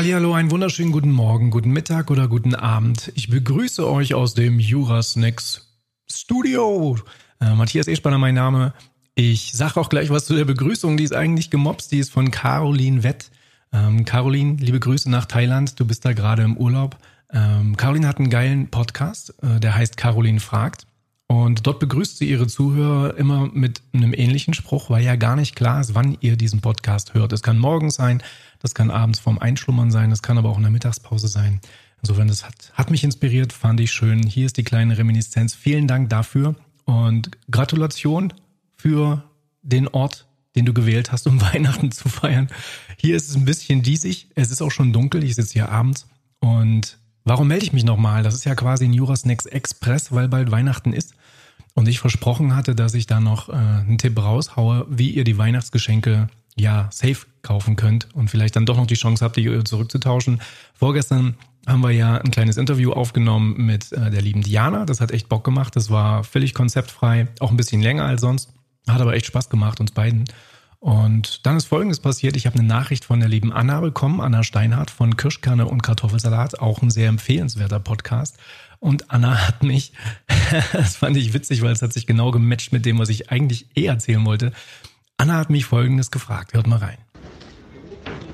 Hallihallo, einen wunderschönen guten Morgen, guten Mittag oder guten Abend. Ich begrüße euch aus dem Jurasnacks Studio. Äh, Matthias Espanner mein Name. Ich sage auch gleich was zu der Begrüßung, die ist eigentlich gemobst, die ist von Caroline Wett. Ähm, Caroline, liebe Grüße nach Thailand, du bist da gerade im Urlaub. Ähm, Caroline hat einen geilen Podcast, äh, der heißt Caroline fragt. Und dort begrüßt sie ihre Zuhörer immer mit einem ähnlichen Spruch, weil ja gar nicht klar ist, wann ihr diesen Podcast hört. Es kann morgens sein, das kann abends vorm Einschlummern sein, das kann aber auch in der Mittagspause sein. Insofern, das hat, hat mich inspiriert, fand ich schön. Hier ist die kleine Reminiszenz. Vielen Dank dafür und Gratulation für den Ort, den du gewählt hast, um Weihnachten zu feiern. Hier ist es ein bisschen diesig. Es ist auch schon dunkel. Ich sitze hier abends und Warum melde ich mich nochmal? Das ist ja quasi ein Jurasnacks Express, weil bald Weihnachten ist. Und ich versprochen hatte, dass ich da noch äh, einen Tipp raushaue, wie ihr die Weihnachtsgeschenke ja safe kaufen könnt und vielleicht dann doch noch die Chance habt, die zurückzutauschen. Vorgestern haben wir ja ein kleines Interview aufgenommen mit äh, der lieben Diana. Das hat echt Bock gemacht. Das war völlig konzeptfrei, auch ein bisschen länger als sonst. Hat aber echt Spaß gemacht, uns beiden. Und dann ist Folgendes passiert. Ich habe eine Nachricht von der lieben Anna bekommen, Anna Steinhardt von Kirschkanne und Kartoffelsalat, auch ein sehr empfehlenswerter Podcast. Und Anna hat mich, das fand ich witzig, weil es hat sich genau gematcht mit dem, was ich eigentlich eh erzählen wollte. Anna hat mich Folgendes gefragt. Hört mal rein.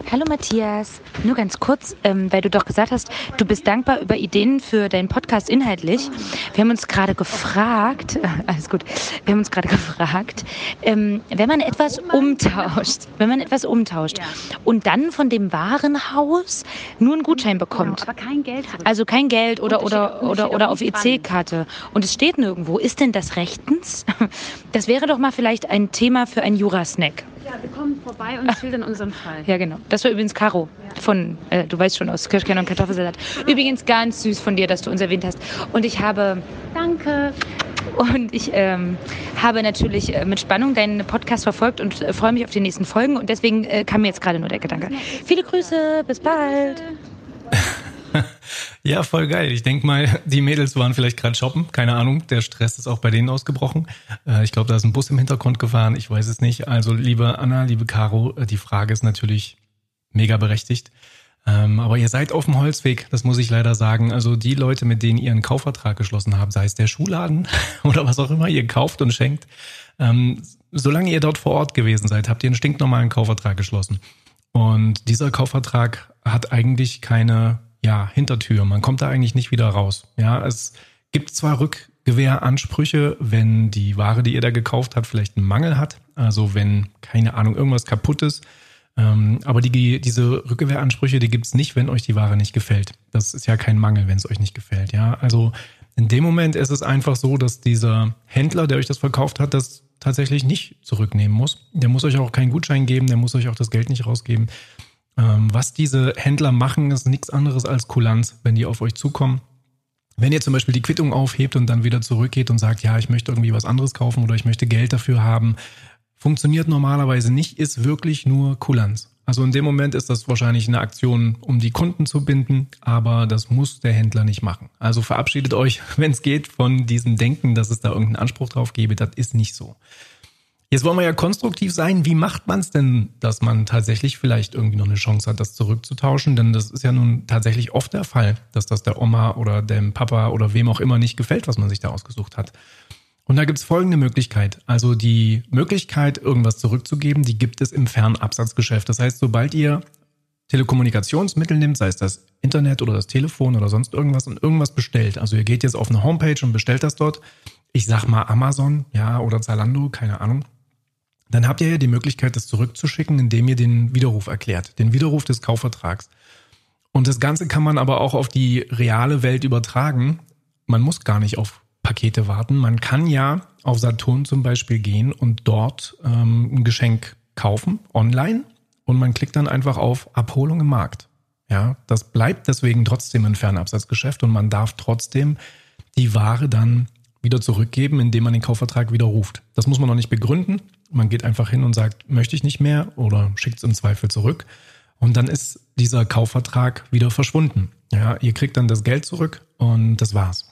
Hallo Matthias, nur ganz kurz, ähm, weil du doch gesagt hast, du bist dankbar über Ideen für deinen Podcast inhaltlich. Wir haben uns gerade gefragt, äh, alles gut, wir haben uns gerade gefragt, ähm, wenn man etwas umtauscht, wenn man etwas umtauscht und dann von dem Warenhaus nur einen Gutschein bekommt, genau, aber kein Geld, also kein Geld oder oder oder oder auf EC-Karte und es steht nirgendwo, ist denn das rechtens? Das wäre doch mal vielleicht ein Thema für einen Jurasnack. Ja, wir kommen vorbei und schildern unseren Fall. Ja, genau. Das war übrigens Caro von, äh, du weißt schon, aus Kirschkern und Kartoffelsalat. Übrigens ganz süß von dir, dass du uns erwähnt hast. Und ich habe... Danke. Und ich ähm, habe natürlich äh, mit Spannung deinen Podcast verfolgt und äh, freue mich auf die nächsten Folgen. Und deswegen äh, kam mir jetzt gerade nur der Gedanke. Viele Grüße, bis bald. Ja, voll geil. Ich denke mal, die Mädels waren vielleicht gerade shoppen. Keine Ahnung. Der Stress ist auch bei denen ausgebrochen. Äh, ich glaube, da ist ein Bus im Hintergrund gefahren. Ich weiß es nicht. Also, liebe Anna, liebe Caro, äh, die Frage ist natürlich mega berechtigt. Ähm, aber ihr seid auf dem Holzweg, das muss ich leider sagen. Also die Leute, mit denen ihr einen Kaufvertrag geschlossen habt, sei es der Schuhladen oder was auch immer ihr kauft und schenkt, ähm, solange ihr dort vor Ort gewesen seid, habt ihr einen stinknormalen Kaufvertrag geschlossen. Und dieser Kaufvertrag hat eigentlich keine ja, Hintertür. Man kommt da eigentlich nicht wieder raus. Ja, es gibt zwar Rückgewehransprüche, wenn die Ware, die ihr da gekauft habt, vielleicht einen Mangel hat. Also wenn, keine Ahnung, irgendwas kaputt ist. Ähm, aber die, diese Rückgewehransprüche, die gibt's nicht, wenn euch die Ware nicht gefällt. Das ist ja kein Mangel, wenn es euch nicht gefällt. Ja, also in dem Moment ist es einfach so, dass dieser Händler, der euch das verkauft hat, das tatsächlich nicht zurücknehmen muss. Der muss euch auch keinen Gutschein geben, der muss euch auch das Geld nicht rausgeben. Ähm, was diese Händler machen, ist nichts anderes als Kulanz, wenn die auf euch zukommen. Wenn ihr zum Beispiel die Quittung aufhebt und dann wieder zurückgeht und sagt, ja, ich möchte irgendwie was anderes kaufen oder ich möchte Geld dafür haben, funktioniert normalerweise nicht, ist wirklich nur Kulanz. Also in dem Moment ist das wahrscheinlich eine Aktion, um die Kunden zu binden, aber das muss der Händler nicht machen. Also verabschiedet euch, wenn es geht, von diesem Denken, dass es da irgendeinen Anspruch drauf gebe. Das ist nicht so. Jetzt wollen wir ja konstruktiv sein. Wie macht man es denn, dass man tatsächlich vielleicht irgendwie noch eine Chance hat, das zurückzutauschen? Denn das ist ja nun tatsächlich oft der Fall, dass das der Oma oder dem Papa oder wem auch immer nicht gefällt, was man sich da ausgesucht hat. Und da gibt es folgende Möglichkeit. Also die Möglichkeit, irgendwas zurückzugeben, die gibt es im Fernabsatzgeschäft. Das heißt, sobald ihr Telekommunikationsmittel nimmt, sei es das Internet oder das Telefon oder sonst irgendwas und irgendwas bestellt. Also ihr geht jetzt auf eine Homepage und bestellt das dort. Ich sag mal Amazon, ja, oder Zalando, keine Ahnung dann habt ihr ja die Möglichkeit, das zurückzuschicken, indem ihr den Widerruf erklärt, den Widerruf des Kaufvertrags. Und das Ganze kann man aber auch auf die reale Welt übertragen. Man muss gar nicht auf Pakete warten. Man kann ja auf Saturn zum Beispiel gehen und dort ähm, ein Geschenk kaufen, online, und man klickt dann einfach auf Abholung im Markt. Ja, das bleibt deswegen trotzdem ein Fernabsatzgeschäft und man darf trotzdem die Ware dann wieder zurückgeben, indem man den Kaufvertrag widerruft. Das muss man noch nicht begründen. Man geht einfach hin und sagt, möchte ich nicht mehr oder schickt es im Zweifel zurück. Und dann ist dieser Kaufvertrag wieder verschwunden. Ja, ihr kriegt dann das Geld zurück und das war's.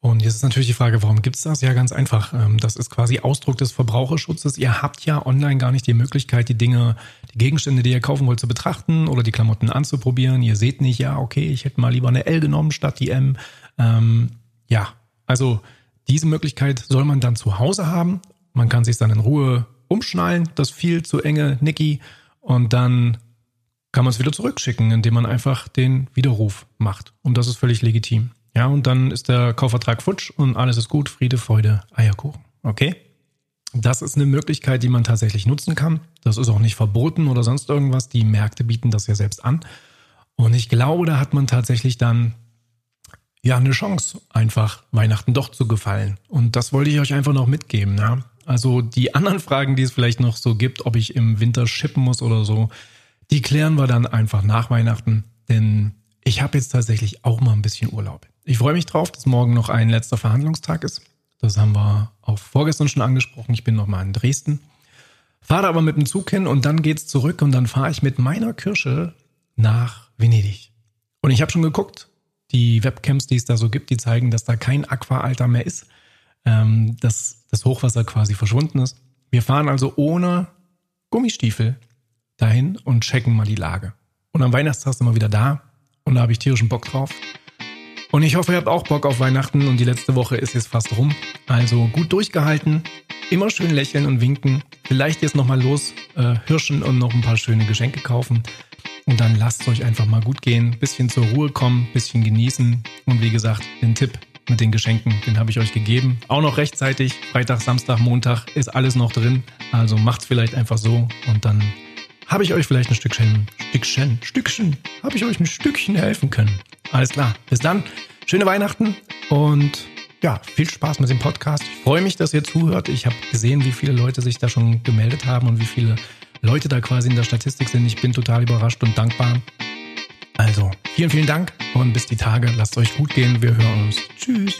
Und jetzt ist natürlich die Frage, warum gibt es das? Ja, ganz einfach. Ähm, das ist quasi Ausdruck des Verbraucherschutzes. Ihr habt ja online gar nicht die Möglichkeit, die Dinge, die Gegenstände, die ihr kaufen wollt, zu betrachten oder die Klamotten anzuprobieren. Ihr seht nicht, ja, okay, ich hätte mal lieber eine L genommen statt die M. Ähm, ja, also diese Möglichkeit soll man dann zu Hause haben. Man kann sich dann in Ruhe umschnallen, das viel zu enge Nicky, und dann kann man es wieder zurückschicken, indem man einfach den Widerruf macht. Und das ist völlig legitim. Ja, und dann ist der Kaufvertrag futsch und alles ist gut, Friede, Freude, Eierkuchen. Okay? Das ist eine Möglichkeit, die man tatsächlich nutzen kann. Das ist auch nicht verboten oder sonst irgendwas. Die Märkte bieten das ja selbst an. Und ich glaube, da hat man tatsächlich dann ja eine Chance, einfach Weihnachten doch zu gefallen. Und das wollte ich euch einfach noch mitgeben. Ja? Also die anderen Fragen, die es vielleicht noch so gibt, ob ich im Winter schippen muss oder so, die klären wir dann einfach nach Weihnachten. Denn ich habe jetzt tatsächlich auch mal ein bisschen Urlaub. Ich freue mich drauf, dass morgen noch ein letzter Verhandlungstag ist. Das haben wir auch vorgestern schon angesprochen. Ich bin noch mal in Dresden. Fahre aber mit dem Zug hin und dann geht's zurück und dann fahre ich mit meiner Kirsche nach Venedig. Und ich habe schon geguckt, die Webcams, die es da so gibt, die zeigen, dass da kein Aqua-Alter mehr ist, ähm, dass das Hochwasser quasi verschwunden ist. Wir fahren also ohne Gummistiefel dahin und checken mal die Lage. Und am Weihnachtstag sind wir wieder da und da habe ich tierischen Bock drauf. Und ich hoffe, ihr habt auch Bock auf Weihnachten und die letzte Woche ist jetzt fast rum. Also gut durchgehalten, immer schön lächeln und winken. Vielleicht jetzt nochmal los, äh, hirschen und noch ein paar schöne Geschenke kaufen. Und dann lasst euch einfach mal gut gehen, bisschen zur Ruhe kommen, bisschen genießen. Und wie gesagt, den Tipp mit den Geschenken, den habe ich euch gegeben. Auch noch rechtzeitig. Freitag, Samstag, Montag ist alles noch drin. Also macht's vielleicht einfach so und dann habe ich euch vielleicht ein Stückchen, Stückchen, Stückchen, habe ich euch ein Stückchen helfen können. Alles klar. Bis dann. Schöne Weihnachten und ja, viel Spaß mit dem Podcast. Ich freue mich, dass ihr zuhört. Ich habe gesehen, wie viele Leute sich da schon gemeldet haben und wie viele Leute da quasi in der Statistik sind. Ich bin total überrascht und dankbar. Also, vielen, vielen Dank und bis die Tage. Lasst euch gut gehen. Wir hören uns. Tschüss.